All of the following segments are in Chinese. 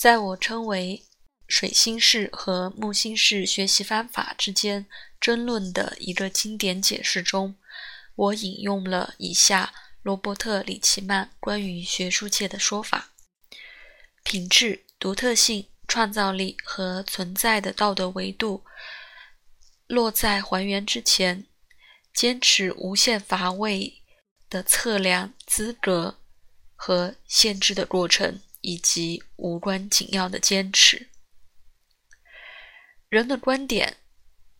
在我称为水星式和木星式学习方法之间争论的一个经典解释中，我引用了以下罗伯特·里奇曼关于学术界的说法：品质、独特性、创造力和存在的道德维度落在还原之前，坚持无限乏味的测量资格和限制的过程。以及无关紧要的坚持。人的观点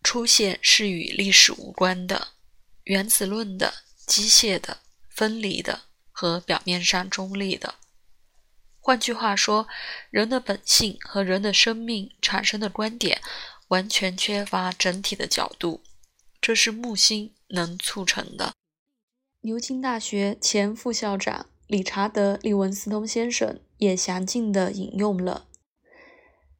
出现是与历史无关的、原子论的、机械的、分离的和表面上中立的。换句话说，人的本性和人的生命产生的观点完全缺乏整体的角度，这是木星能促成的。牛津大学前副校长理查德·利文斯通先生。也详尽地引用了，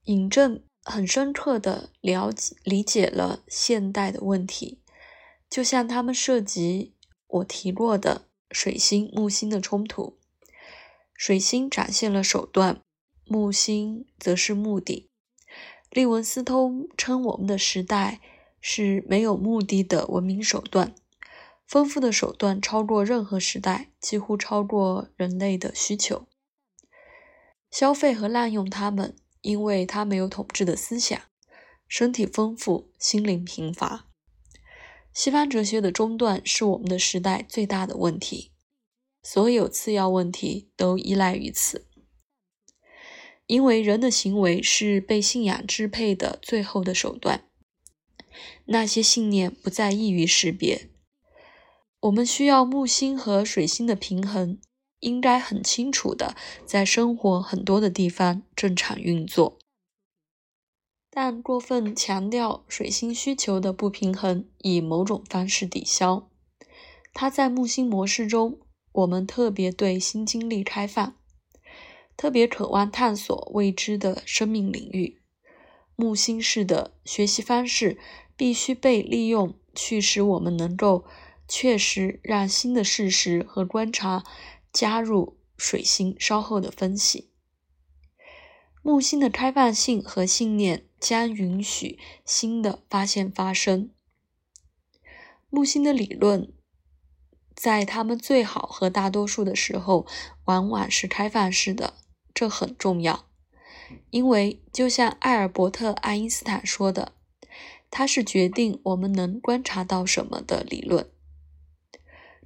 引证很深刻地了解理解了现代的问题，就像他们涉及我提过的水星木星的冲突。水星展现了手段，木星则是目的。利文斯通称我们的时代是没有目的的文明手段，丰富的手段超过任何时代，几乎超过人类的需求。消费和滥用它们，因为它没有统治的思想，身体丰富，心灵贫乏。西方哲学的中断是我们的时代最大的问题，所有次要问题都依赖于此。因为人的行为是被信仰支配的最后的手段，那些信念不再易于识别。我们需要木星和水星的平衡。应该很清楚的，在生活很多的地方正常运作，但过分强调水星需求的不平衡，以某种方式抵消。它在木星模式中，我们特别对新经历开放，特别渴望探索未知的生命领域。木星式的学习方式必须被利用，去使我们能够确实让新的事实和观察。加入水星稍后的分析，木星的开放性和信念将允许新的发现发生。木星的理论在他们最好和大多数的时候，往往是开放式的，这很重要，因为就像艾尔伯特·爱因斯坦说的，它是决定我们能观察到什么的理论。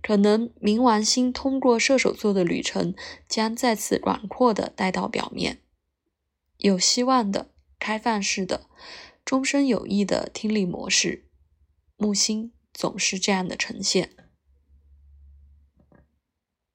可能冥王星通过射手座的旅程将再次广阔的带到表面，有希望的、开放式的、终身有益的听力模式，木星总是这样的呈现。